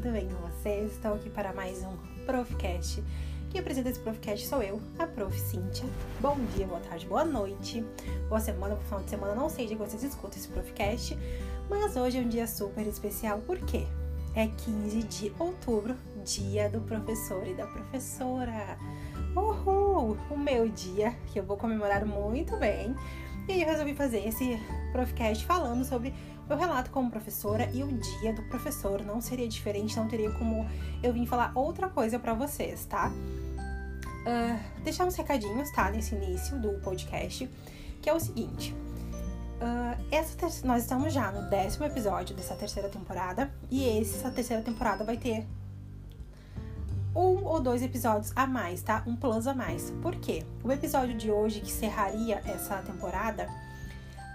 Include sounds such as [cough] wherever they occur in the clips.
tudo bem com vocês? Estou aqui para mais um Profcast. Quem apresenta esse Profcast sou eu, a Prof. Cíntia. Bom dia, boa tarde, boa noite, boa semana, por final de semana, não sei de que vocês escutam esse Profcast, mas hoje é um dia super especial, por quê? É 15 de outubro, dia do professor e da professora. Uhul! O meu dia, que eu vou comemorar muito bem. E eu resolvi fazer esse Profcast falando sobre meu relato como professora e o dia do professor não seria diferente, não teria como eu vim falar outra coisa para vocês, tá? Uh, deixar uns recadinhos, tá? Nesse início do podcast, que é o seguinte. Uh, essa nós estamos já no décimo episódio dessa terceira temporada e essa terceira temporada vai ter um ou dois episódios a mais, tá? Um plus a mais. Por quê? O episódio de hoje que cerraria essa temporada,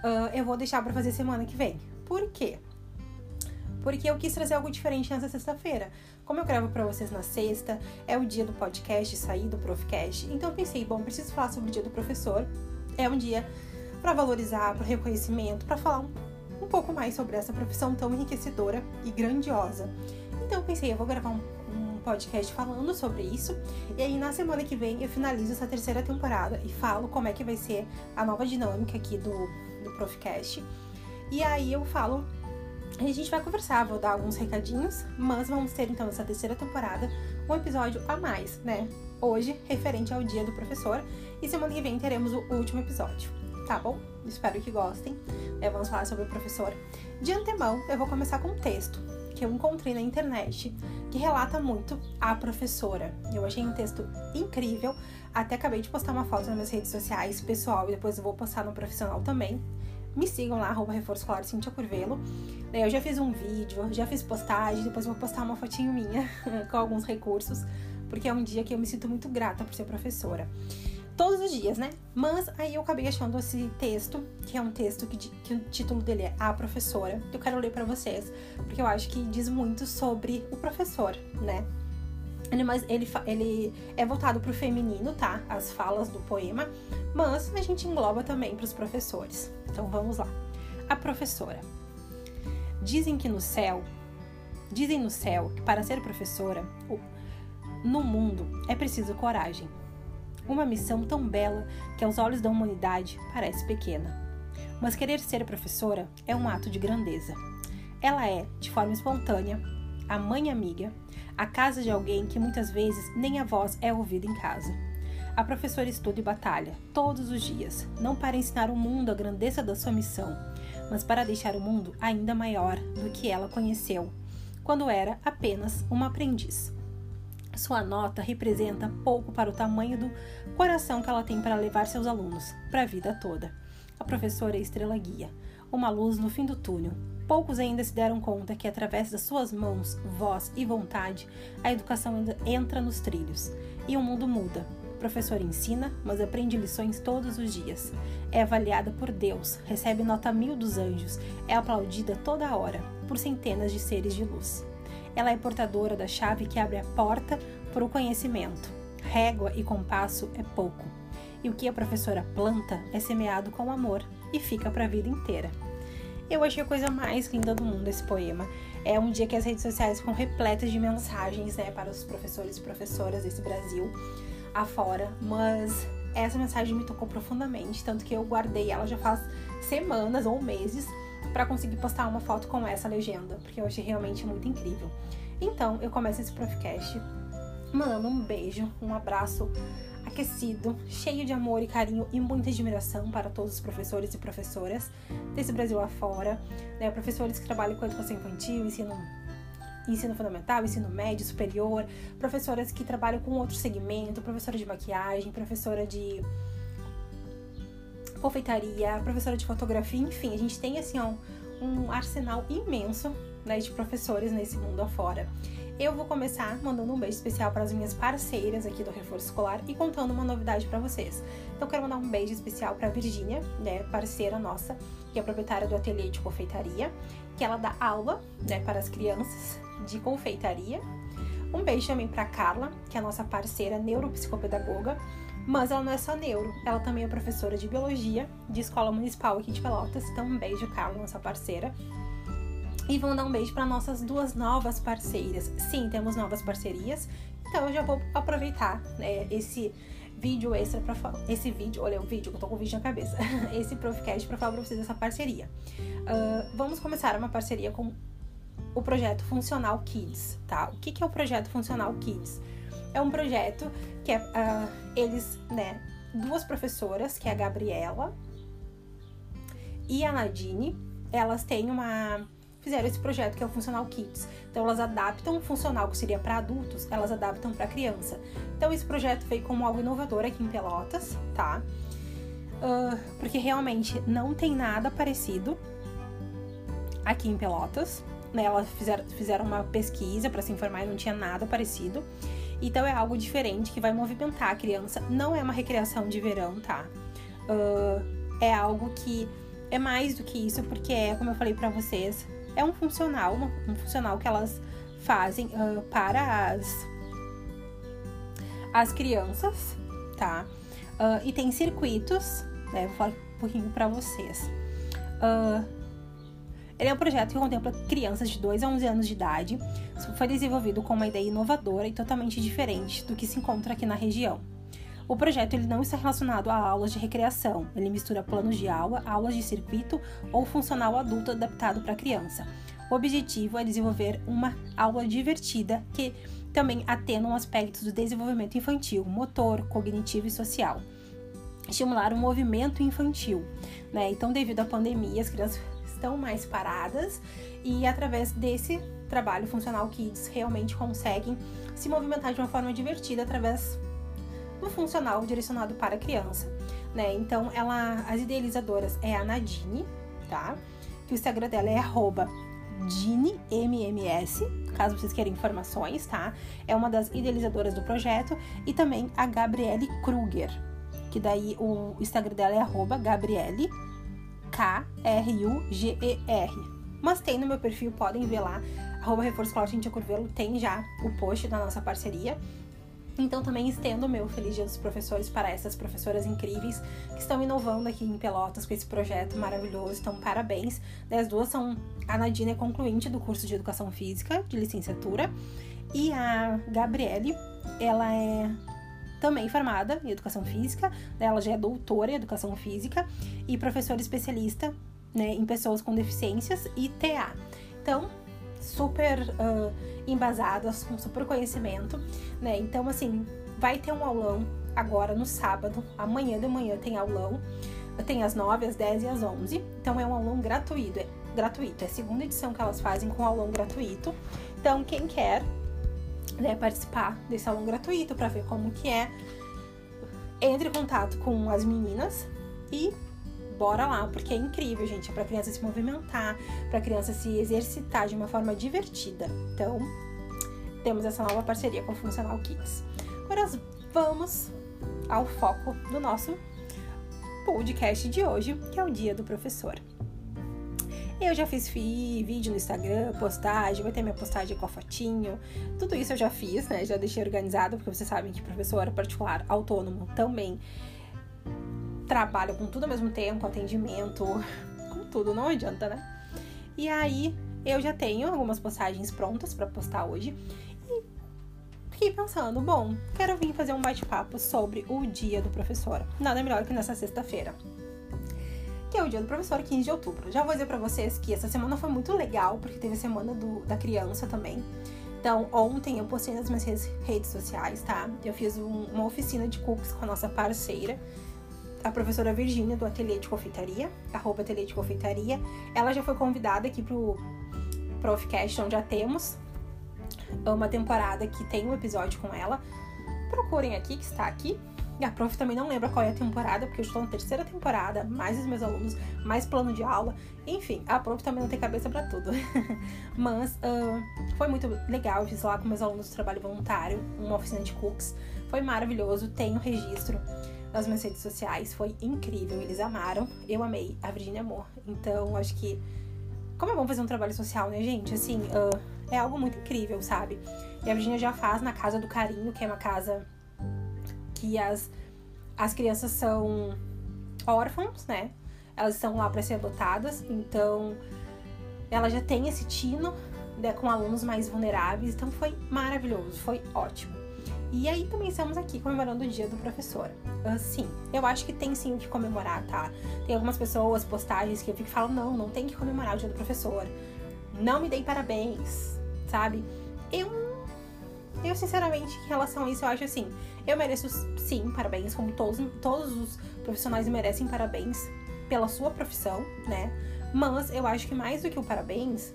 uh, eu vou deixar para fazer semana que vem. Por quê? Porque eu quis trazer algo diferente nessa sexta-feira. Como eu gravo para vocês na sexta, é o dia do podcast, sair do Profcast. Então eu pensei, bom, preciso falar sobre o dia do professor. É um dia para valorizar, para reconhecimento, para falar um, um, pouco mais sobre essa profissão tão enriquecedora e grandiosa. Então eu pensei, eu vou gravar um, um podcast falando sobre isso. E aí na semana que vem eu finalizo essa terceira temporada e falo como é que vai ser a nova dinâmica aqui do, do Profcast. E aí eu falo, a gente vai conversar, vou dar alguns recadinhos, mas vamos ter então nessa terceira temporada um episódio a mais, né? Hoje, referente ao dia do professor, e semana que vem teremos o último episódio, tá bom? Espero que gostem. É, vamos falar sobre o professor. De antemão, eu vou começar com um texto que eu encontrei na internet que relata muito a professora. Eu achei um texto incrível. Até acabei de postar uma foto nas minhas redes sociais, pessoal, e depois eu vou postar no profissional também me sigam lá, arroba reforço escolar Cintia Curvelo. Eu já fiz um vídeo, já fiz postagem, depois vou postar uma fotinho minha [laughs] com alguns recursos, porque é um dia que eu me sinto muito grata por ser professora. Todos os dias, né? Mas aí eu acabei achando esse texto, que é um texto que, que o título dele é A Professora. Eu quero ler para vocês, porque eu acho que diz muito sobre o professor, né? Ele, mas ele, ele é voltado para o feminino, tá? As falas do poema, mas a gente engloba também para os professores. Então vamos lá. A professora. Dizem que no céu, dizem no céu que para ser professora, no mundo é preciso coragem. Uma missão tão bela que aos olhos da humanidade parece pequena. Mas querer ser professora é um ato de grandeza. Ela é, de forma espontânea, a mãe amiga, a casa de alguém que muitas vezes nem a voz é ouvida em casa. A professora estuda e batalha, todos os dias, não para ensinar o mundo a grandeza da sua missão, mas para deixar o mundo ainda maior do que ela conheceu, quando era apenas uma aprendiz. Sua nota representa pouco para o tamanho do coração que ela tem para levar seus alunos para a vida toda. A professora é estrela guia, uma luz no fim do túnel, Poucos ainda se deram conta que, através das suas mãos, voz e vontade, a educação entra nos trilhos e o mundo muda. Professor ensina, mas aprende lições todos os dias. É avaliada por Deus, recebe nota mil dos anjos, é aplaudida toda hora por centenas de seres de luz. Ela é portadora da chave que abre a porta para o conhecimento. Régua e compasso é pouco. E o que a professora planta é semeado com amor e fica para a vida inteira. Eu achei a coisa mais linda do mundo esse poema. É um dia que as redes sociais ficam repletas de mensagens, né, para os professores e professoras desse Brasil afora, mas essa mensagem me tocou profundamente, tanto que eu guardei ela já faz semanas ou meses para conseguir postar uma foto com essa legenda, porque eu achei realmente muito incrível. Então, eu começo esse podcast mandando um beijo, um abraço aquecido, cheio de amor e carinho e muita admiração para todos os professores e professoras desse Brasil afora, né? professores que trabalham com educação infantil, ensino ensino fundamental, ensino médio, superior, professoras que trabalham com outro segmento, professora de maquiagem, professora de confeitaria, professora de fotografia, enfim, a gente tem assim ó, um arsenal imenso né, de professores nesse mundo afora. Eu vou começar mandando um beijo especial para as minhas parceiras aqui do Reforço Escolar e contando uma novidade para vocês. Então, quero mandar um beijo especial para a Virgínia, né, parceira nossa, que é proprietária do ateliê de confeitaria, que ela dá aula né, para as crianças de confeitaria. Um beijo também para Carla, que é a nossa parceira neuropsicopedagoga, mas ela não é só neuro, ela também é professora de biologia de escola municipal aqui de Pelotas. Então, um beijo, Carla, nossa parceira. E vou mandar um beijo para nossas duas novas parceiras. Sim, temos novas parcerias. Então eu já vou aproveitar né, esse vídeo extra para. Esse vídeo, olha o vídeo, eu tô com o vídeo na cabeça. [laughs] esse Profcast para falar pra vocês dessa parceria. Uh, vamos começar uma parceria com o projeto Funcional Kids, tá? O que, que é o projeto Funcional Kids? É um projeto que é, uh, eles, né, duas professoras, que é a Gabriela e a Nadine, elas têm uma fizeram esse projeto que é o Funcional Kids. Então elas adaptam o funcional que seria para adultos, elas adaptam para criança. Então esse projeto veio como algo inovador aqui em Pelotas, tá? Uh, porque realmente não tem nada parecido aqui em Pelotas. Né? Elas fizeram, fizeram uma pesquisa para se informar e não tinha nada parecido. Então é algo diferente que vai movimentar a criança. Não é uma recreação de verão, tá? Uh, é algo que é mais do que isso, porque é, como eu falei para vocês, é um funcional, um funcional que elas fazem uh, para as, as crianças, tá? Uh, e tem circuitos, né? Vou falar um pouquinho para vocês. Uh, ele é um projeto que contempla crianças de 2 a 11 anos de idade. Foi desenvolvido com uma ideia inovadora e totalmente diferente do que se encontra aqui na região. O projeto ele não está relacionado a aulas de recreação, ele mistura planos de aula, aulas de circuito ou funcional adulto adaptado para criança. O objetivo é desenvolver uma aula divertida que também atenua aspectos do desenvolvimento infantil, motor, cognitivo e social. Estimular o movimento infantil. Né? Então, devido à pandemia, as crianças estão mais paradas e através desse trabalho funcional Kids realmente conseguem se movimentar de uma forma divertida através do funcional direcionado para criança, né? Então, ela, as idealizadoras é a Nadine, tá? Que o Instagram dela é arroba MMS, caso vocês queiram informações, tá? É uma das idealizadoras do projeto e também a Gabriele Kruger, que daí o Instagram dela é Gabriele K-R-U-G-E-R. Mas tem no meu perfil, podem ver lá, arroba Reforço Curvelo, tem já o post da nossa parceria. Então também estendo o meu Feliz Dia dos Professores para essas professoras incríveis que estão inovando aqui em Pelotas com esse projeto maravilhoso. Então, parabéns. As duas são a Nadine é concluinte do curso de Educação Física de licenciatura e a Gabriele, ela é também formada em Educação Física, ela já é doutora em Educação Física e professora especialista né, em pessoas com deficiências e TA. Então, super uh, embasadas, com super conhecimento, né? Então, assim, vai ter um aulão agora no sábado, amanhã de manhã tem aulão, tem às 9, às 10 e às 11. Então, é um aulão gratuito, é gratuito, é a segunda edição que elas fazem com aulão gratuito. Então, quem quer né, participar desse aulão gratuito para ver como que é, entre em contato com as meninas e bora lá, porque é incrível, gente. É pra criança se movimentar, pra criança se exercitar de uma forma divertida. Então, temos essa nova parceria com o Funcional Kids. Agora vamos ao foco do nosso podcast de hoje, que é o Dia do Professor. Eu já fiz vídeo no Instagram, postagem, vai ter minha postagem com a fotinho. Tudo isso eu já fiz, né? Já deixei organizado, porque vocês sabem que professor particular, autônomo também trabalho com tudo ao mesmo tempo, atendimento, com tudo, não adianta, né? E aí eu já tenho algumas postagens prontas para postar hoje e fiquei pensando, bom, quero vir fazer um bate-papo sobre o dia do professor. Nada melhor que nessa sexta-feira. Que é o dia do professor, 15 de outubro. Já vou dizer para vocês que essa semana foi muito legal, porque teve a semana do, da criança também. Então, ontem eu postei nas minhas redes sociais, tá? Eu fiz um, uma oficina de cookies com a nossa parceira, a professora Virgínia, do Ateliê de Confeitaria, arroba Ateliê de Confeitaria. Ela já foi convidada aqui pro Profcast, onde já temos uma temporada que tem um episódio com ela. Procurem aqui, que está aqui. E a prof também não lembra qual é a temporada, porque eu estou na terceira temporada, mais os meus alunos, mais plano de aula. Enfim, a prof também não tem cabeça para tudo. [laughs] Mas uh, foi muito legal, eu fiz lá com meus alunos trabalho voluntário, uma oficina de cooks. Foi maravilhoso, tem registro nas minhas redes sociais. Foi incrível, eles amaram. Eu amei, a Virginia amor. Então, acho que. Como é bom fazer um trabalho social, né, gente? Assim, uh, é algo muito incrível, sabe? E a Virginia já faz na Casa do Carinho, que é uma casa que as, as crianças são órfãos, né? Elas estão lá para ser adotadas. Então, ela já tem esse tino né, com alunos mais vulneráveis, então foi maravilhoso, foi ótimo. E aí também estamos aqui comemorando o dia do professor. Uh, sim, eu acho que tem sim que comemorar, tá? Tem algumas pessoas, postagens que eu fico falando, não, não tem que comemorar o dia do professor. Não me dei parabéns, sabe? Eu, eu sinceramente, em relação a isso, eu acho assim, eu mereço sim parabéns, como todos, todos os profissionais merecem parabéns pela sua profissão, né? Mas eu acho que mais do que o parabéns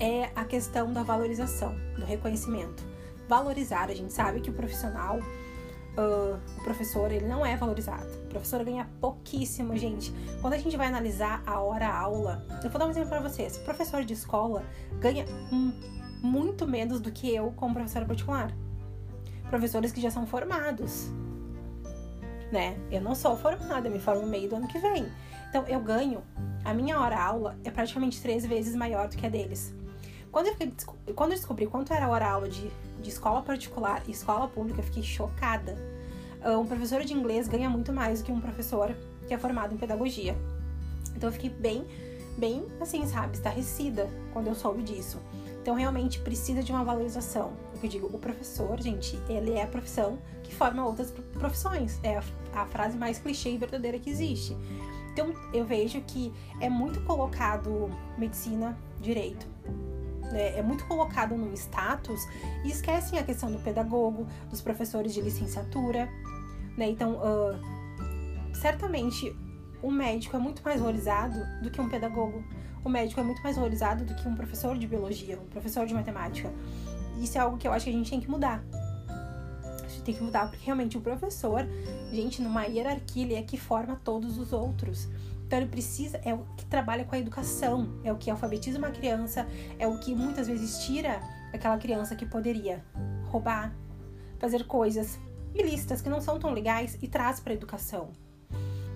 é a questão da valorização, do reconhecimento. Valorizar, a gente sabe que o profissional, uh, o professor, ele não é valorizado. O professor ganha pouquíssimo, gente. Quando a gente vai analisar a hora-aula, eu vou dar um exemplo para vocês. O professor de escola ganha muito menos do que eu como professora particular. Professores que já são formados, né? Eu não sou formada, eu me formo no meio do ano que vem. Então eu ganho, a minha hora-aula é praticamente três vezes maior do que a deles. Quando eu, fiquei, quando eu descobri quanto era a hora-aula de, de escola particular e escola pública, eu fiquei chocada. Ah, um professor de inglês ganha muito mais do que um professor que é formado em pedagogia. Então eu fiquei bem, bem assim, sabe, estarrecida quando eu soube disso. Então realmente precisa de uma valorização. O que eu digo, o professor, gente, ele é a profissão que forma outras profissões. É a, a frase mais clichê e verdadeira que existe. Então eu vejo que é muito colocado medicina, direito, né, é muito colocado num status e esquecem a questão do pedagogo, dos professores de licenciatura, né? Então, uh, certamente um médico é muito mais valorizado do que um pedagogo. O médico é muito mais valorizado do que um professor de biologia, um professor de matemática. Isso é algo que eu acho que a gente tem que mudar. A gente tem que mudar porque realmente o professor, gente, numa hierarquia, ele é que forma todos os outros. Então ele precisa, é o que trabalha com a educação, é o que alfabetiza uma criança, é o que muitas vezes tira aquela criança que poderia roubar, fazer coisas ilícitas que não são tão legais e traz para educação.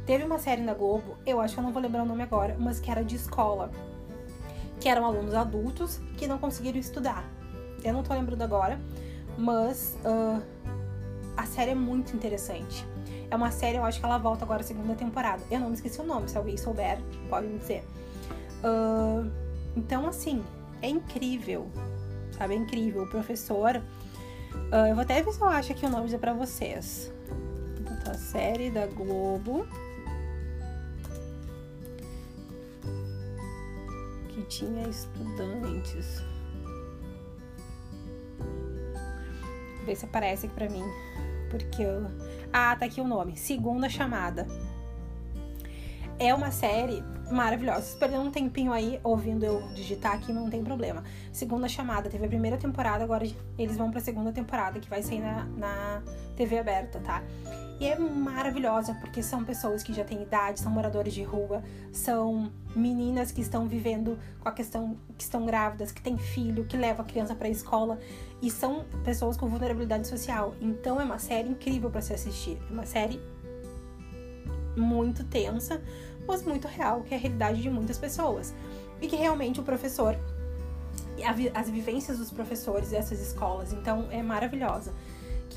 Teve uma série na Globo, eu acho que eu não vou lembrar o nome agora, mas que era de escola, que eram alunos adultos que não conseguiram estudar. Eu não tô lembrando agora, mas uh, a série é muito interessante. É uma série, eu acho que ela volta agora segunda temporada. Eu não me esqueci o nome, se alguém souber, pode me dizer. Uh, então, assim, é incrível, sabe? É incrível. O professor. Uh, eu vou até ver se eu acho aqui o nome dizer pra vocês. A série da Globo. Que tinha estudantes. Vê se aparece aqui pra mim. Porque eu ah, tá aqui o nome. Segunda Chamada. É uma série maravilhosa. Se perder um tempinho aí ouvindo eu digitar aqui, não tem problema. Segunda Chamada. Teve a primeira temporada, agora eles vão pra segunda temporada, que vai sair na, na TV aberta, tá? E é maravilhosa porque são pessoas que já têm idade, são moradores de rua, são meninas que estão vivendo com a questão que estão grávidas, que têm filho, que levam a criança para a escola e são pessoas com vulnerabilidade social. Então é uma série incrível para se assistir. É uma série muito tensa, mas muito real, que é a realidade de muitas pessoas. E que realmente o professor as vivências dos professores dessas escolas, então é maravilhosa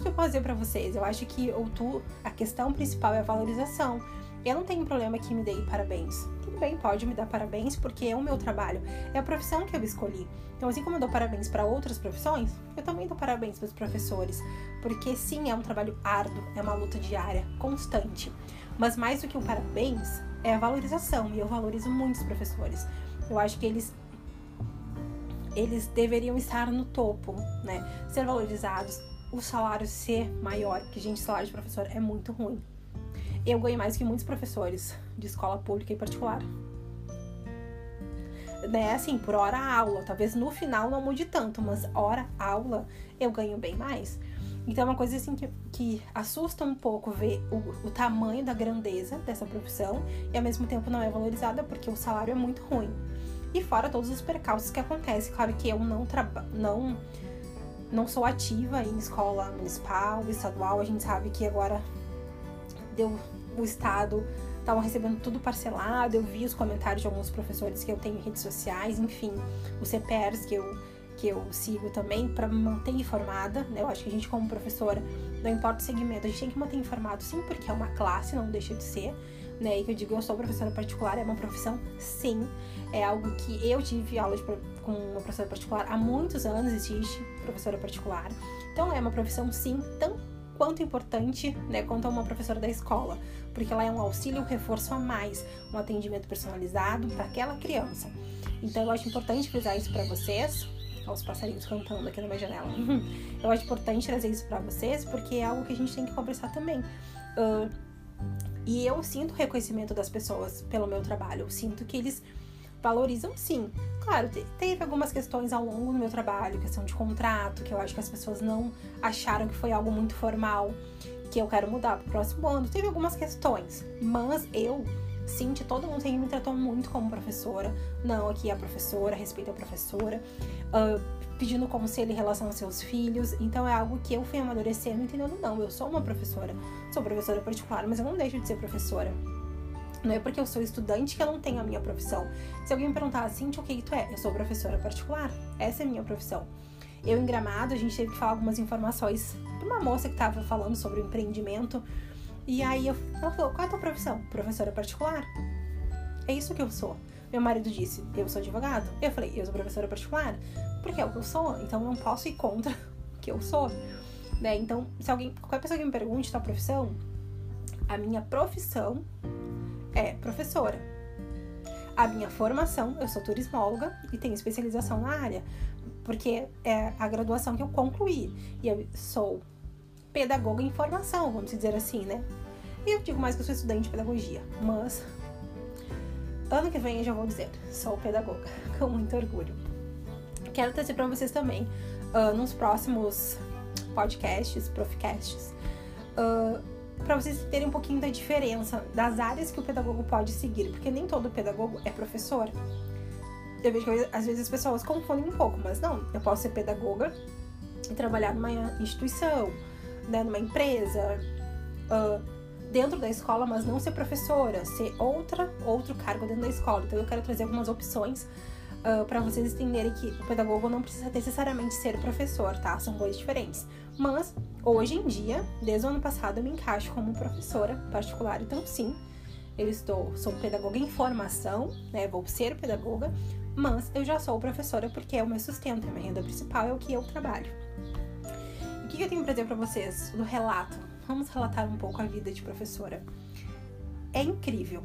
que eu posso dizer para vocês? Eu acho que tu, a questão principal é a valorização. Eu não tenho problema que me dê parabéns. Tudo bem, pode me dar parabéns porque é o meu trabalho, é a profissão que eu escolhi. Então, assim como eu dou parabéns para outras profissões, eu também dou parabéns para os professores, porque sim, é um trabalho árduo, é uma luta diária, constante. Mas mais do que o parabéns, é a valorização, e eu valorizo muitos professores. Eu acho que eles eles deveriam estar no topo, né? Ser valorizados, o salário ser maior, porque, gente, salário de professor é muito ruim. Eu ganho mais que muitos professores de escola pública e particular. Né, assim, por hora aula. Talvez no final não mude tanto, mas hora aula eu ganho bem mais. Então é uma coisa assim que, que assusta um pouco ver o, o, tamanho da grandeza dessa profissão e ao mesmo tempo não é valorizada porque o salário é muito ruim. E fora todos os percalços que acontecem. Claro que eu não trabalho. Não não sou ativa em escola municipal, estadual. A gente sabe que agora deu o estado estavam recebendo tudo parcelado. Eu vi os comentários de alguns professores que eu tenho em redes sociais, enfim, os CPRs que eu que eu sigo também para me manter informada. Né? Eu acho que a gente como professora, não importa o segmento, a gente tem que manter informado sim, porque é uma classe, não deixa de ser, né? E que eu digo, eu sou professora particular, é uma profissão, sim. É algo que eu tive aula de, com uma professora particular há muitos anos, existe professora particular. Então é uma profissão, sim, tão quanto importante, né, quanto uma professora da escola, porque ela é um auxílio, um reforço a mais, um atendimento personalizado para aquela criança. Então eu acho importante frisar isso para vocês. Os passarinhos cantando aqui na minha janela. [laughs] eu acho importante trazer isso para vocês, porque é algo que a gente tem que conversar também. Uh, e eu sinto reconhecimento das pessoas pelo meu trabalho. Eu sinto que eles valorizam sim. Claro, teve algumas questões ao longo do meu trabalho, questão de contrato, que eu acho que as pessoas não acharam que foi algo muito formal, que eu quero mudar pro próximo ano. Teve algumas questões, mas eu Cintia, todo mundo sempre me tratou muito como professora. Não, aqui é a professora, respeita a professora. Uh, pedindo conselho em relação aos seus filhos. Então é algo que eu fui amadurecendo, entendendo, não, eu sou uma professora. Sou professora particular, mas eu não deixo de ser professora. Não é porque eu sou estudante que eu não tenho a minha profissão. Se alguém me perguntar assim, o que tu é? Eu sou professora particular. Essa é a minha profissão. Eu, em Gramado, a gente teve que falar algumas informações para uma moça que estava falando sobre o empreendimento. E aí eu, ela falou: qual é a tua profissão? Professora particular. É isso que eu sou. Meu marido disse: eu sou advogado. Eu falei: eu sou professora particular. Porque é o que eu sou. Então não posso ir contra [laughs] o que eu sou. Né? Então, se alguém, qualquer pessoa que me pergunte tua profissão, a minha profissão é professora. A minha formação, eu sou turismóloga e tenho especialização na área, porque é a graduação que eu concluí. E eu sou pedagoga em formação, vamos dizer assim, né? E eu digo mais que eu sou estudante de pedagogia, mas ano que vem já vou dizer, sou pedagoga, [laughs] com muito orgulho. Quero trazer para vocês também, uh, nos próximos podcasts, profcasts, uh, para vocês terem um pouquinho da diferença das áreas que o pedagogo pode seguir, porque nem todo pedagogo é professor. Eu vejo que às vezes as pessoas confundem um pouco, mas não, eu posso ser pedagoga e trabalhar numa instituição, né, numa empresa, uh, dentro da escola, mas não ser professora, ser outra, outro cargo dentro da escola. Então eu quero trazer algumas opções uh, para vocês entenderem que o pedagogo não precisa necessariamente ser professor, tá? São coisas diferentes. Mas hoje em dia, desde o ano passado, eu me encaixo como professora particular, então sim, eu estou, sou pedagoga em formação, né? Vou ser pedagoga, mas eu já sou professora porque é o meu sustento, é a minha renda principal, é o que eu trabalho. o que eu tenho pra dizer pra vocês do relato? Vamos relatar um pouco a vida de professora. É incrível,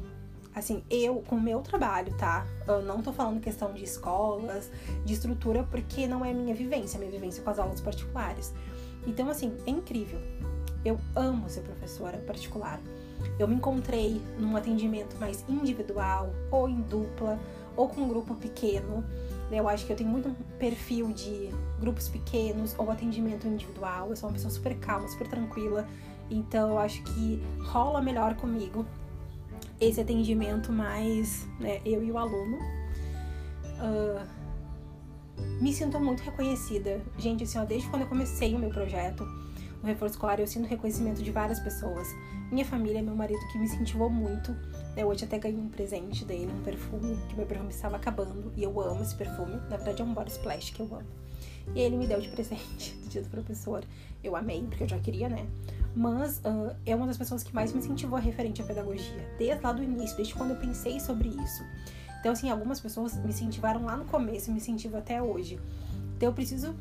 assim, eu, com o meu trabalho, tá? Eu não tô falando questão de escolas, de estrutura, porque não é minha vivência, é minha vivência com as aulas particulares. Então, assim, é incrível. Eu amo ser professora particular. Eu me encontrei num atendimento mais individual, ou em dupla, ou com um grupo pequeno. Eu acho que eu tenho muito perfil de grupos pequenos ou atendimento individual. Eu sou uma pessoa super calma, super tranquila. Então eu acho que rola melhor comigo esse atendimento mais né, eu e o aluno. Uh, me sinto muito reconhecida. Gente, assim, ó, desde quando eu comecei o meu projeto, o reforço escolar, eu sinto reconhecimento de várias pessoas. Minha família, meu marido, que me incentivou muito. Eu hoje até ganhei um presente dele, um perfume, que meu perfume estava acabando. E eu amo esse perfume. Na verdade, é um body splash que eu amo. E ele me deu de presente [laughs] do dia do professor. Eu amei, porque eu já queria, né? mas uh, é uma das pessoas que mais me incentivou referente à pedagogia, desde lá do início, desde quando eu pensei sobre isso. Então, assim, algumas pessoas me incentivaram lá no começo me incentivam até hoje. Então, eu preciso,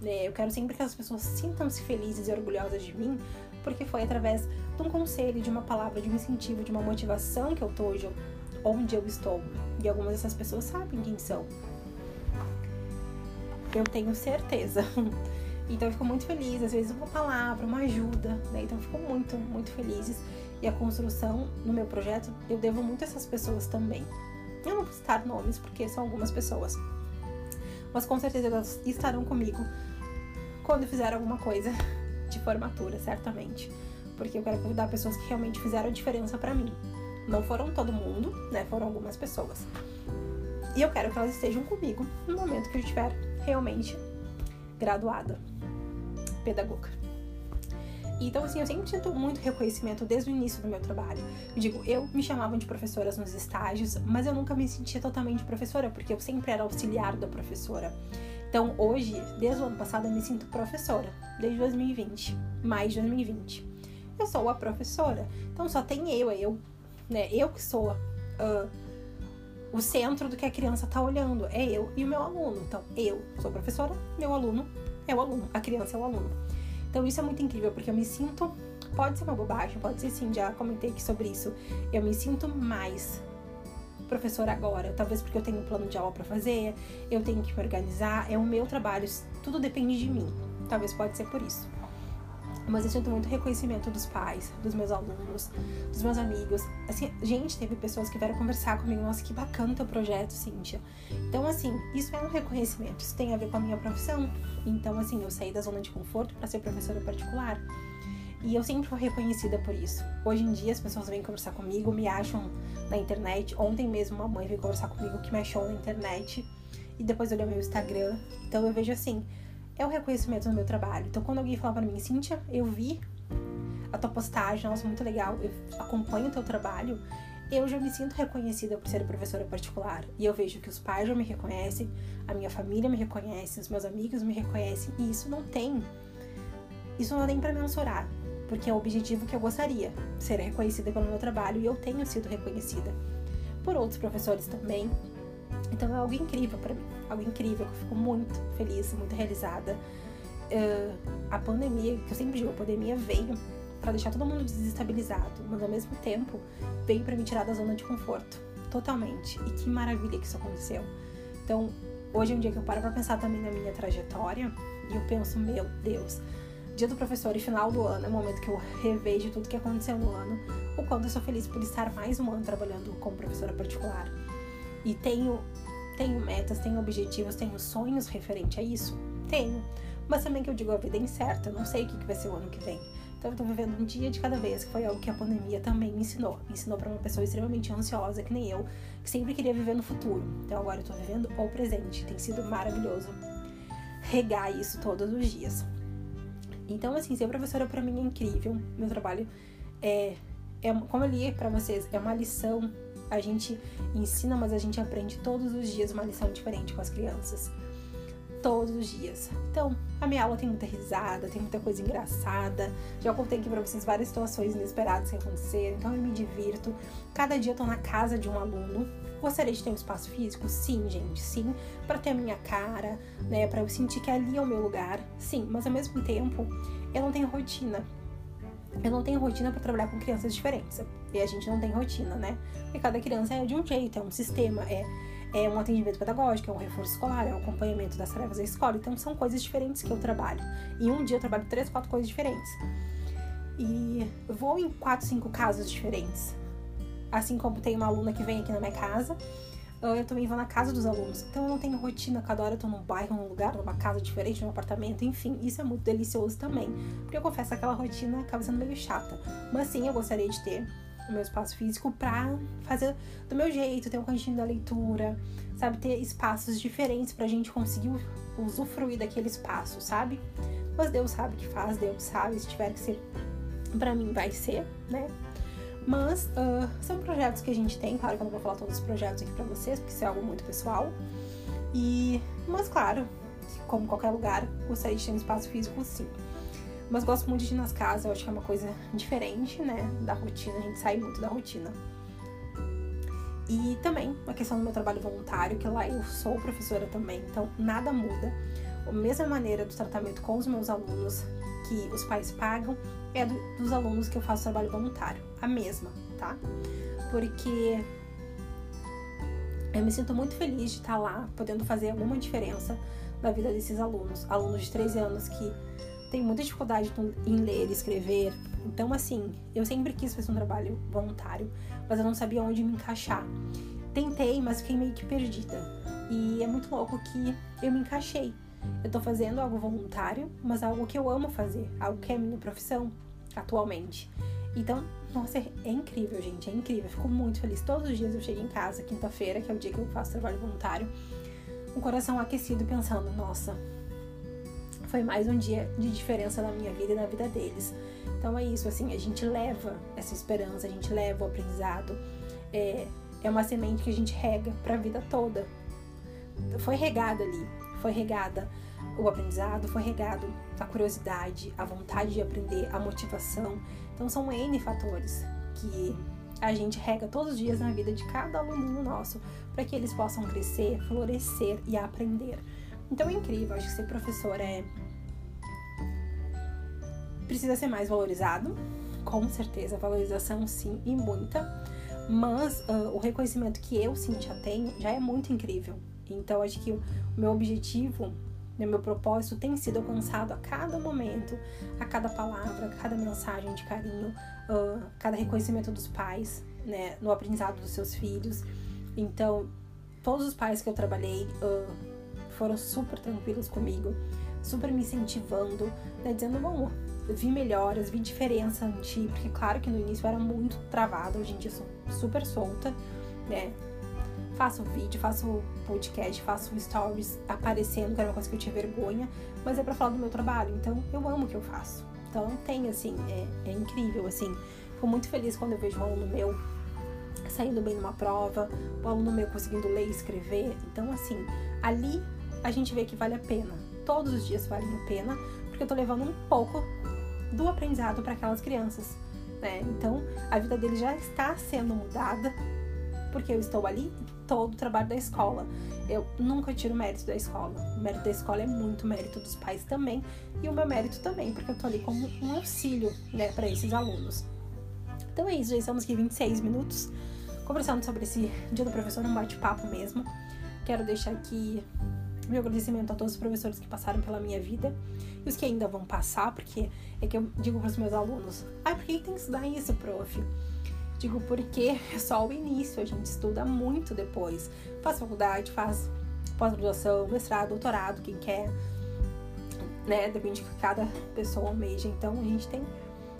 né, eu quero sempre que as pessoas sintam-se felizes e orgulhosas de mim, porque foi através de um conselho, de uma palavra, de um incentivo, de uma motivação que eu tô hoje onde eu estou. E algumas dessas pessoas sabem quem são. Eu tenho certeza. [laughs] Então eu fico muito feliz, às vezes uma palavra, uma ajuda, né? Então eu fico muito, muito felizes. E a construção no meu projeto eu devo muito a essas pessoas também. Eu não vou citar nomes porque são algumas pessoas. Mas com certeza elas estarão comigo quando fizer alguma coisa de formatura, certamente. Porque eu quero convidar pessoas que realmente fizeram diferença para mim. Não foram todo mundo, né? Foram algumas pessoas. E eu quero que elas estejam comigo no momento que eu estiver realmente graduada pedagoga. Então, assim, eu sempre sinto muito reconhecimento desde o início do meu trabalho. Eu digo, eu me chamavam de professoras nos estágios, mas eu nunca me sentia totalmente professora, porque eu sempre era auxiliar da professora. Então, hoje, desde o ano passado, eu me sinto professora, desde 2020, mais de 2020. Eu sou a professora, então só tem eu, eu né? Eu que sou uh, o centro do que a criança está olhando. É eu e o meu aluno. Então, eu sou professora, meu aluno é o aluno, a criança é o aluno. Então, isso é muito incrível, porque eu me sinto. Pode ser uma bobagem, pode ser sim, já comentei aqui sobre isso. Eu me sinto mais professora agora, talvez porque eu tenho um plano de aula para fazer, eu tenho que me organizar, é o meu trabalho, tudo depende de mim. Talvez pode ser por isso. Mas eu sinto muito reconhecimento dos pais, dos meus alunos, dos meus amigos. Assim, gente, teve pessoas que vieram conversar comigo. Nossa, que bacana teu projeto, Cíntia. Então, assim, isso é um reconhecimento. Isso tem a ver com a minha profissão. Então, assim, eu saí da zona de conforto para ser professora particular. E eu sempre fui reconhecida por isso. Hoje em dia as pessoas vêm conversar comigo, me acham na internet. Ontem mesmo uma mãe veio conversar comigo que me achou na internet. E depois olhou meu Instagram. Então eu vejo assim, é o reconhecimento do meu trabalho. Então, quando alguém fala para mim, Cíntia, eu vi a tua postagem, nossa, muito legal, eu acompanho o teu trabalho, eu já me sinto reconhecida por ser professora particular. E eu vejo que os pais já me reconhecem, a minha família me reconhece, os meus amigos me reconhecem, e isso não tem. Isso não dá nem para mensurar, porque é o objetivo que eu gostaria, ser reconhecida pelo meu trabalho, e eu tenho sido reconhecida por outros professores também, então é algo incrível para mim, algo incrível, que eu fico muito feliz, muito realizada. Uh, a pandemia, que eu sempre digo, a pandemia veio para deixar todo mundo desestabilizado, mas ao mesmo tempo veio para me tirar da zona de conforto, totalmente. E que maravilha que isso aconteceu. Então, hoje é um dia que eu paro para pensar também na minha trajetória e eu penso, meu Deus, dia do professor e final do ano é o momento que eu revejo tudo que aconteceu no ano, o quanto eu sou feliz por estar mais um ano trabalhando como professora particular e tenho, tenho metas, tenho objetivos, tenho sonhos referente a isso? Tenho. Mas também que eu digo a vida é incerta, eu não sei o que vai ser o ano que vem. Então eu tô vivendo um dia de cada vez, que foi algo que a pandemia também me ensinou. Me ensinou para uma pessoa extremamente ansiosa, que nem eu, que sempre queria viver no futuro. Então agora eu tô vivendo o presente. Tem sido maravilhoso regar isso todos os dias. Então, assim, ser professora para mim é incrível. Meu trabalho é, é como eu li para vocês, é uma lição a gente ensina, mas a gente aprende todos os dias uma lição diferente com as crianças. Todos os dias. Então, a minha aula tem muita risada, tem muita coisa engraçada. Já contei aqui pra vocês várias situações inesperadas que aconteceram, então eu me divirto. Cada dia eu tô na casa de um aluno. Gostaria de ter um espaço físico? Sim, gente, sim. Para ter a minha cara, né? Para eu sentir que ali é o meu lugar? Sim, mas ao mesmo tempo eu não tenho rotina eu não tenho rotina para trabalhar com crianças diferentes. E a gente não tem rotina, né? Porque cada criança é de um jeito, é um sistema, é, é um atendimento pedagógico, é um reforço escolar, é um acompanhamento das tarefas da escola. Então são coisas diferentes que eu trabalho. E um dia eu trabalho três, quatro coisas diferentes. E vou em quatro, cinco casos diferentes. Assim como tem uma aluna que vem aqui na minha casa eu também vou na casa dos alunos. Então eu não tenho rotina, cada hora eu tô num bairro, num lugar, numa casa diferente, num apartamento, enfim, isso é muito delicioso também. Porque eu confesso que aquela rotina acaba sendo meio chata. Mas sim, eu gostaria de ter o meu espaço físico pra fazer do meu jeito, ter um cantinho da leitura, sabe? Ter espaços diferentes pra gente conseguir usufruir daquele espaço, sabe? Mas Deus sabe que faz, Deus sabe, se tiver que ser pra mim, vai ser, né? Mas uh, são projetos que a gente tem, claro que eu não vou falar todos os projetos aqui pra vocês, porque isso é algo muito pessoal. E, mas claro, como qualquer lugar, gostaria de ter um espaço físico sim. Mas gosto muito de ir nas casas, eu acho que é uma coisa diferente, né, da rotina, a gente sai muito da rotina. E também a questão do meu trabalho voluntário, que lá eu sou professora também, então nada muda. A mesma maneira do tratamento com os meus alunos, que os pais pagam, é do, dos alunos que eu faço trabalho voluntário. A mesma, tá? Porque eu me sinto muito feliz de estar lá, podendo fazer alguma diferença na vida desses alunos. Alunos de 13 anos que têm muita dificuldade em ler escrever. Então, assim, eu sempre quis fazer um trabalho voluntário, mas eu não sabia onde me encaixar. Tentei, mas fiquei meio que perdida. E é muito louco que eu me encaixei. Eu tô fazendo algo voluntário, mas algo que eu amo fazer, algo que é minha profissão atualmente. Então, nossa, é, é incrível, gente, é incrível. Fico muito feliz. Todos os dias eu chego em casa, quinta-feira, que é o dia que eu faço trabalho voluntário, um coração aquecido, pensando: nossa, foi mais um dia de diferença na minha vida e na vida deles. Então é isso, assim, a gente leva essa esperança, a gente leva o aprendizado. É, é uma semente que a gente rega para a vida toda. Foi regada ali, foi regada o aprendizado, foi regado a curiosidade, a vontade de aprender, a motivação. Então são N fatores que a gente rega todos os dias na vida de cada aluno nosso para que eles possam crescer, florescer e aprender. Então é incrível, acho que ser professor é precisa ser mais valorizado, com certeza, valorização sim e muita, mas uh, o reconhecimento que eu, Cintia, tenho já é muito incrível. Então acho que o meu objetivo né, meu propósito tem sido alcançado a cada momento, a cada palavra, a cada mensagem de carinho, uh, cada reconhecimento dos pais, né, no aprendizado dos seus filhos. Então, todos os pais que eu trabalhei uh, foram super tranquilos comigo, super me incentivando, né, dizendo, bom, vi melhoras, vi diferença em ti, porque claro que no início eu era muito travada, hoje em dia sou super solta, né, faço vídeo, faço podcast, faço stories aparecendo, que era uma coisa que eu tinha vergonha, mas é para falar do meu trabalho, então eu amo o que eu faço. Então tem, assim, é, é incrível, assim. Fico muito feliz quando eu vejo um aluno meu saindo bem numa prova, o aluno meu conseguindo ler e escrever. Então, assim, ali a gente vê que vale a pena. Todos os dias valem a pena, porque eu tô levando um pouco do aprendizado para aquelas crianças. Né? Então, a vida deles já está sendo mudada porque eu estou ali todo o trabalho da escola. Eu nunca tiro mérito da escola. O mérito da escola é muito mérito dos pais também e o meu mérito também, porque eu tô ali como um auxílio, né, para esses alunos. Então é isso, já estamos aqui 26 minutos conversando sobre esse dia do professor, um bate-papo mesmo. Quero deixar aqui meu agradecimento a todos os professores que passaram pela minha vida e os que ainda vão passar, porque é que eu digo para os meus alunos: ai, ah, por que tem que estudar isso, prof? Digo porque é só o início, a gente estuda muito depois. Faz faculdade, faz pós-graduação, mestrado, doutorado, quem quer, né? Depende que cada pessoa almeja. Então a gente tem.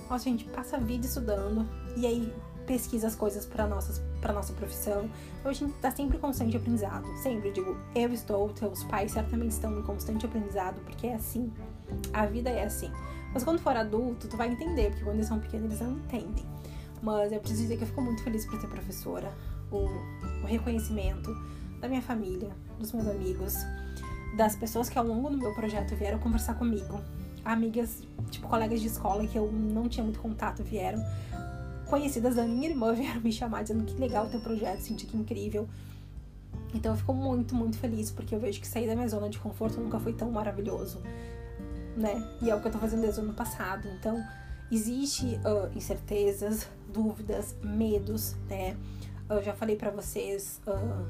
Nossa, a gente passa a vida estudando e aí pesquisa as coisas para nossas para nossa profissão. Então a gente tá sempre em constante aprendizado. Sempre digo, eu estou, teus pais certamente estão em constante aprendizado, porque é assim. A vida é assim. Mas quando for adulto, tu vai entender, porque quando eles são pequenos eles não entendem. Mas eu preciso dizer que eu fico muito feliz por ser professora. O, o reconhecimento da minha família, dos meus amigos, das pessoas que ao longo do meu projeto vieram conversar comigo. Amigas, tipo, colegas de escola que eu não tinha muito contato vieram. Conhecidas da minha irmã vieram me chamar dizendo que legal o teu projeto, senti que incrível. Então eu fico muito, muito feliz porque eu vejo que sair da minha zona de conforto nunca foi tão maravilhoso, né? E é o que eu tô fazendo desde o ano passado. Então, existe uh, incertezas, dúvidas, medos, né? Eu já falei para vocês, uh,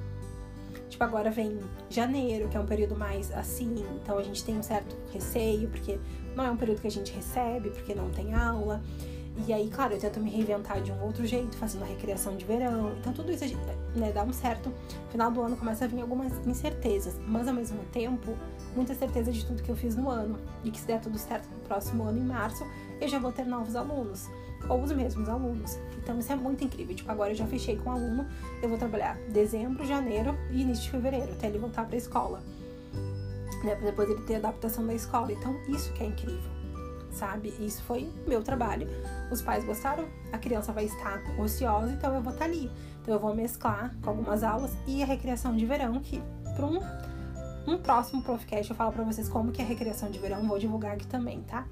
tipo, agora vem janeiro, que é um período mais assim, então a gente tem um certo receio, porque não é um período que a gente recebe, porque não tem aula. E aí, claro, eu tento me reinventar de um outro jeito, fazendo a recreação de verão. Então, tudo isso né, dá um certo. Final do ano começa a vir algumas incertezas, mas ao mesmo tempo, muita certeza de tudo que eu fiz no ano. E que se der tudo certo no próximo ano, em março, eu já vou ter novos alunos ou os mesmos alunos. Então isso é muito incrível. Tipo, agora eu já fechei com um aluno, eu vou trabalhar dezembro, janeiro e início de fevereiro, até ele voltar para a escola. Né, depois ele ter adaptação da escola. Então isso que é incrível, sabe? Isso foi meu trabalho. Os pais gostaram, a criança vai estar ociosa, então eu vou estar ali. Então eu vou mesclar com algumas aulas e a recreação de verão, que para um, um próximo Profcast eu falo para vocês como que é a recreação de verão, vou divulgar aqui também, tá?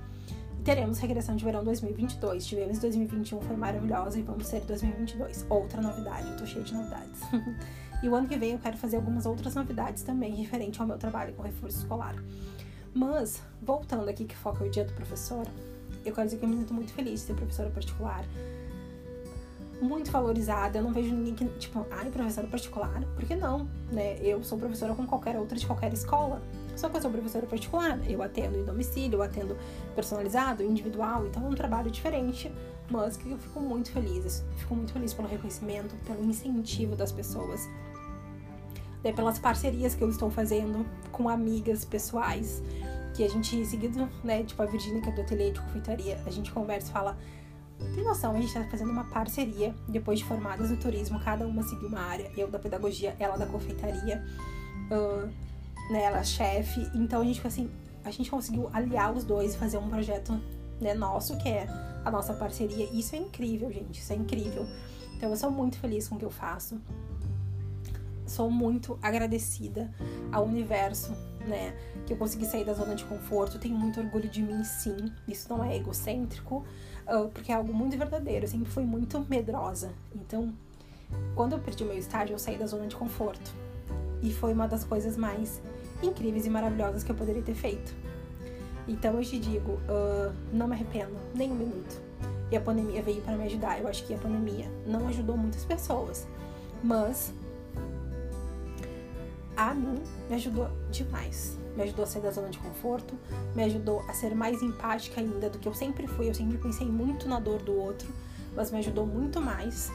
teremos regressão de verão 2022. Tivemos 2021, foi maravilhosa e vamos ter 2022. Outra novidade, eu tô cheia de novidades. [laughs] e o ano que vem eu quero fazer algumas outras novidades também referente ao meu trabalho com reforço escolar. Mas, voltando aqui que foca o dia do professor, eu quero dizer que eu me sinto muito feliz de ser professora particular. Muito valorizada, eu não vejo ninguém que, tipo, ai, professora particular, por que não? Né? Eu sou professora com qualquer outra de qualquer escola. Só que eu sou professora particular, eu atendo em domicílio, eu atendo personalizado, individual, então é um trabalho diferente, mas que eu fico muito feliz. Fico muito feliz pelo reconhecimento, pelo incentivo das pessoas, né, pelas parcerias que eu estou fazendo com amigas pessoais, que a gente seguido, né, tipo a Virginia, que é do ateliê de confeitaria, a gente conversa e fala. Tem noção, a gente tá fazendo uma parceria depois de formadas no turismo, cada uma seguiu uma área, eu da pedagogia, ela da confeitaria. Uh, né, ela é chefe. Então a gente assim, a gente conseguiu aliar os dois e fazer um projeto né, nosso, que é a nossa parceria. Isso é incrível, gente. Isso é incrível. Então eu sou muito feliz com o que eu faço. Sou muito agradecida ao universo, né? Que eu consegui sair da zona de conforto. Tenho muito orgulho de mim, sim. Isso não é egocêntrico. uh, porque é algo muito verdadeiro. Eu sempre fui muito medrosa. Então, quando eu perdi meu estágio, eu saí da zona de conforto. E foi uma das coisas mais incríveis e maravilhosas que eu poderia ter feito. Então eu te digo, uh, não me arrependo nem um minuto. E a pandemia veio para me ajudar. Eu acho que a pandemia não ajudou muitas pessoas, mas a mim me ajudou demais. Me ajudou a sair da zona de conforto, me ajudou a ser mais empática ainda do que eu sempre fui. Eu sempre pensei muito na dor do outro, mas me ajudou muito mais.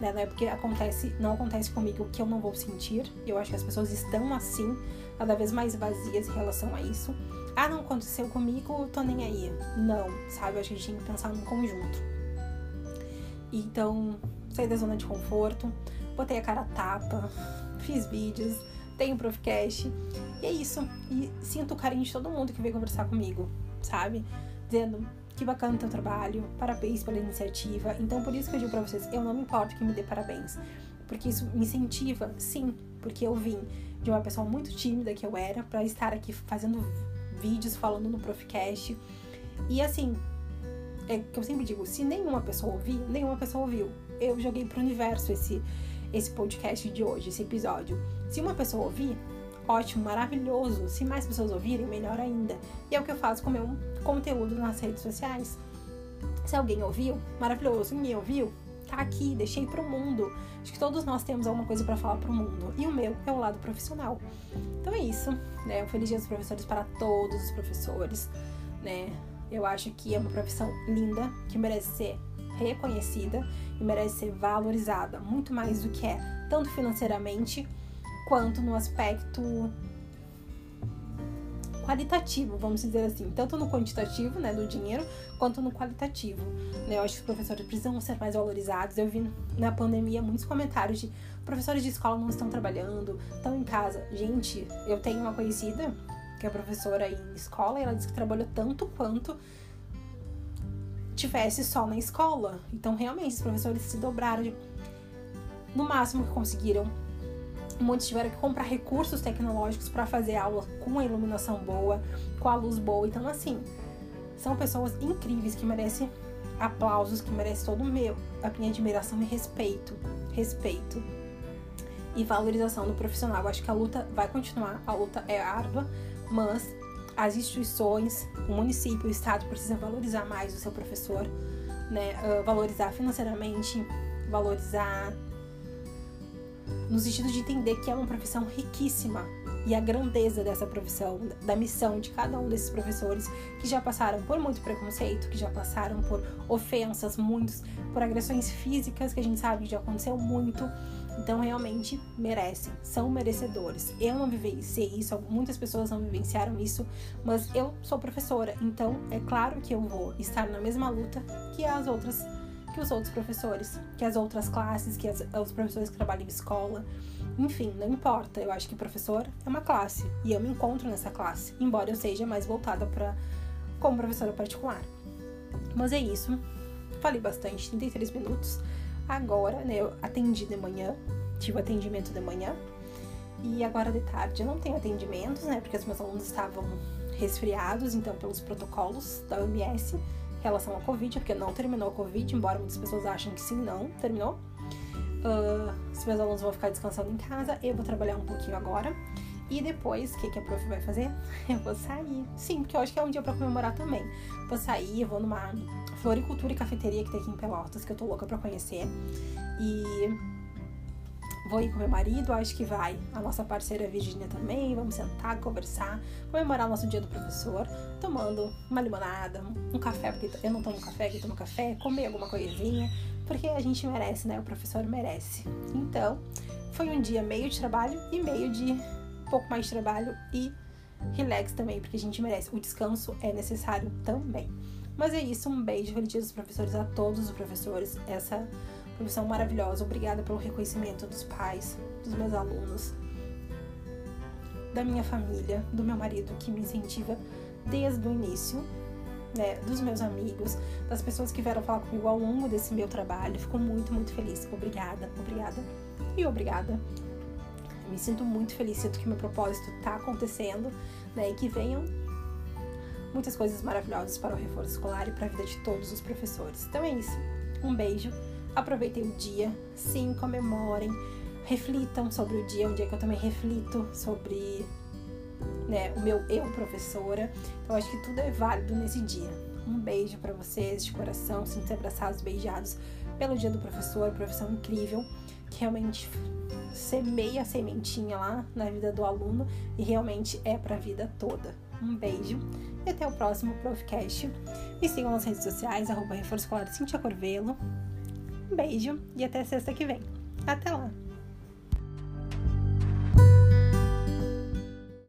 Né? Não é porque acontece, não acontece comigo que eu não vou sentir. Eu acho que as pessoas estão assim, cada vez mais vazias em relação a isso. Ah, não aconteceu comigo, tô nem aí. Não, sabe? Eu a gente tem que pensar num conjunto. Então, saí da zona de conforto, botei a cara tapa, fiz vídeos, tenho Profcast. E é isso. E sinto o carinho de todo mundo que veio conversar comigo, sabe? Dizendo que bacana o teu trabalho, parabéns pela iniciativa. Então, por isso que eu digo pra vocês, eu não me importo que me dê parabéns. Porque isso me incentiva, sim, porque eu vim de uma pessoa muito tímida que eu era para estar aqui fazendo vídeos falando no Profcast. E assim, é que eu sempre digo, se nenhuma pessoa ouvir, nenhuma pessoa ouviu. Eu joguei pro universo esse esse podcast de hoje, esse episódio. Se uma pessoa ouvir, ótimo, maravilhoso. Se mais pessoas ouvirem, melhor ainda. E é o que eu faço com o meu conteúdo nas redes sociais. Se alguém ouviu, maravilhoso. Ninguém ouviu, tá aqui, deixei pro mundo. Acho que todos nós temos alguma coisa para falar pro mundo. E o meu é o lado profissional. Então é isso, né? Um feliz dia dos professores para todos os professores, né? Eu acho que é uma profissão linda, que merece ser reconhecida e merece ser valorizada muito mais do que é, tanto financeiramente quanto no aspecto qualitativo, vamos dizer assim, tanto no quantitativo, né, do dinheiro, quanto no qualitativo. Né? Eu acho que os professores precisam ser mais valorizados. Eu vi na pandemia muitos comentários de professores de escola não estão trabalhando, estão em casa. Gente, eu tenho uma conhecida que é professora em escola e ela disse que trabalhou tanto quanto tivesse só na escola. Então, realmente, os professores se dobraram de... no máximo que conseguiram Muitos tiveram que comprar recursos tecnológicos para fazer aula com a iluminação boa, com a luz boa. Então, assim, são pessoas incríveis que merecem aplausos, que merecem todo o meu, a minha admiração e respeito. Respeito e valorização do profissional. Eu acho que a luta vai continuar, a luta é árdua, mas as instituições, o município, o estado precisa valorizar mais o seu professor, né? Uh, valorizar financeiramente, valorizar no sentido de entender que é uma profissão riquíssima e a grandeza dessa profissão, da missão de cada um desses professores que já passaram por muito preconceito, que já passaram por ofensas, muitos, por agressões físicas que a gente sabe que já aconteceu muito. Então realmente merecem, são merecedores. Eu não vivenciei isso, muitas pessoas não vivenciaram isso, mas eu sou professora, então é claro que eu vou estar na mesma luta que as outras que os outros professores, que as outras classes, que as, os professores que trabalham em escola. Enfim, não importa. Eu acho que professor é uma classe e eu me encontro nessa classe, embora eu seja mais voltada para como professora particular. Mas é isso. Falei bastante, 33 minutos. Agora, né, eu atendi de manhã, tive atendimento de manhã. E agora de tarde eu não tenho atendimentos, né, porque os meus alunos estavam resfriados, então pelos protocolos da OMS relação ao Covid, porque não terminou o Covid, embora muitas pessoas achem que sim, não, terminou. Uh, os meus alunos vão ficar descansando em casa, eu vou trabalhar um pouquinho agora. E depois, o que, que a prof vai fazer? [laughs] Eu vou sair. Sim, porque acho que é um dia pra comemorar também. Vou sair, vou numa floricultura e cafeteria que tem aqui em Pelotas, que eu tô louca pra conhecer. E Vou ir com meu marido, acho que vai a nossa parceira Virginia também. Vamos sentar, conversar, comemorar o nosso dia do professor, tomando uma limonada, um café, porque eu não tomo café, aqui tomo café, comer alguma coisinha, porque a gente merece, né? O professor merece. Então, foi um dia meio de trabalho e meio de pouco mais de trabalho e relax também, porque a gente merece. O descanso é necessário também. Mas é isso, um beijo, feliz dia dos professores a todos os professores. Essa profissão maravilhosa. Obrigada pelo reconhecimento dos pais, dos meus alunos, da minha família, do meu marido que me incentiva desde o início, né, dos meus amigos, das pessoas que vieram falar comigo ao longo desse meu trabalho. Fico muito, muito feliz. Obrigada, obrigada e obrigada. Me sinto muito feliz, sinto que meu propósito está acontecendo, né, e que venham muitas coisas maravilhosas para o reforço escolar e para a vida de todos os professores. Então é isso. Um beijo. Aproveitem o dia. Sim, comemorem. Reflitam sobre o dia, um dia que eu também reflito sobre né, o meu eu professora. Então acho que tudo é válido nesse dia. Um beijo para vocês de coração, sintam abraçados, beijados pelo Dia do Professor, profissão incrível, que realmente semeia a sementinha lá na vida do aluno e realmente é para a vida toda. Um beijo e até o próximo Profcast. Me sigam nas redes sociais, arroba Reforço Escolar Cintia Corvelo. Um beijo e até sexta que vem. Até lá!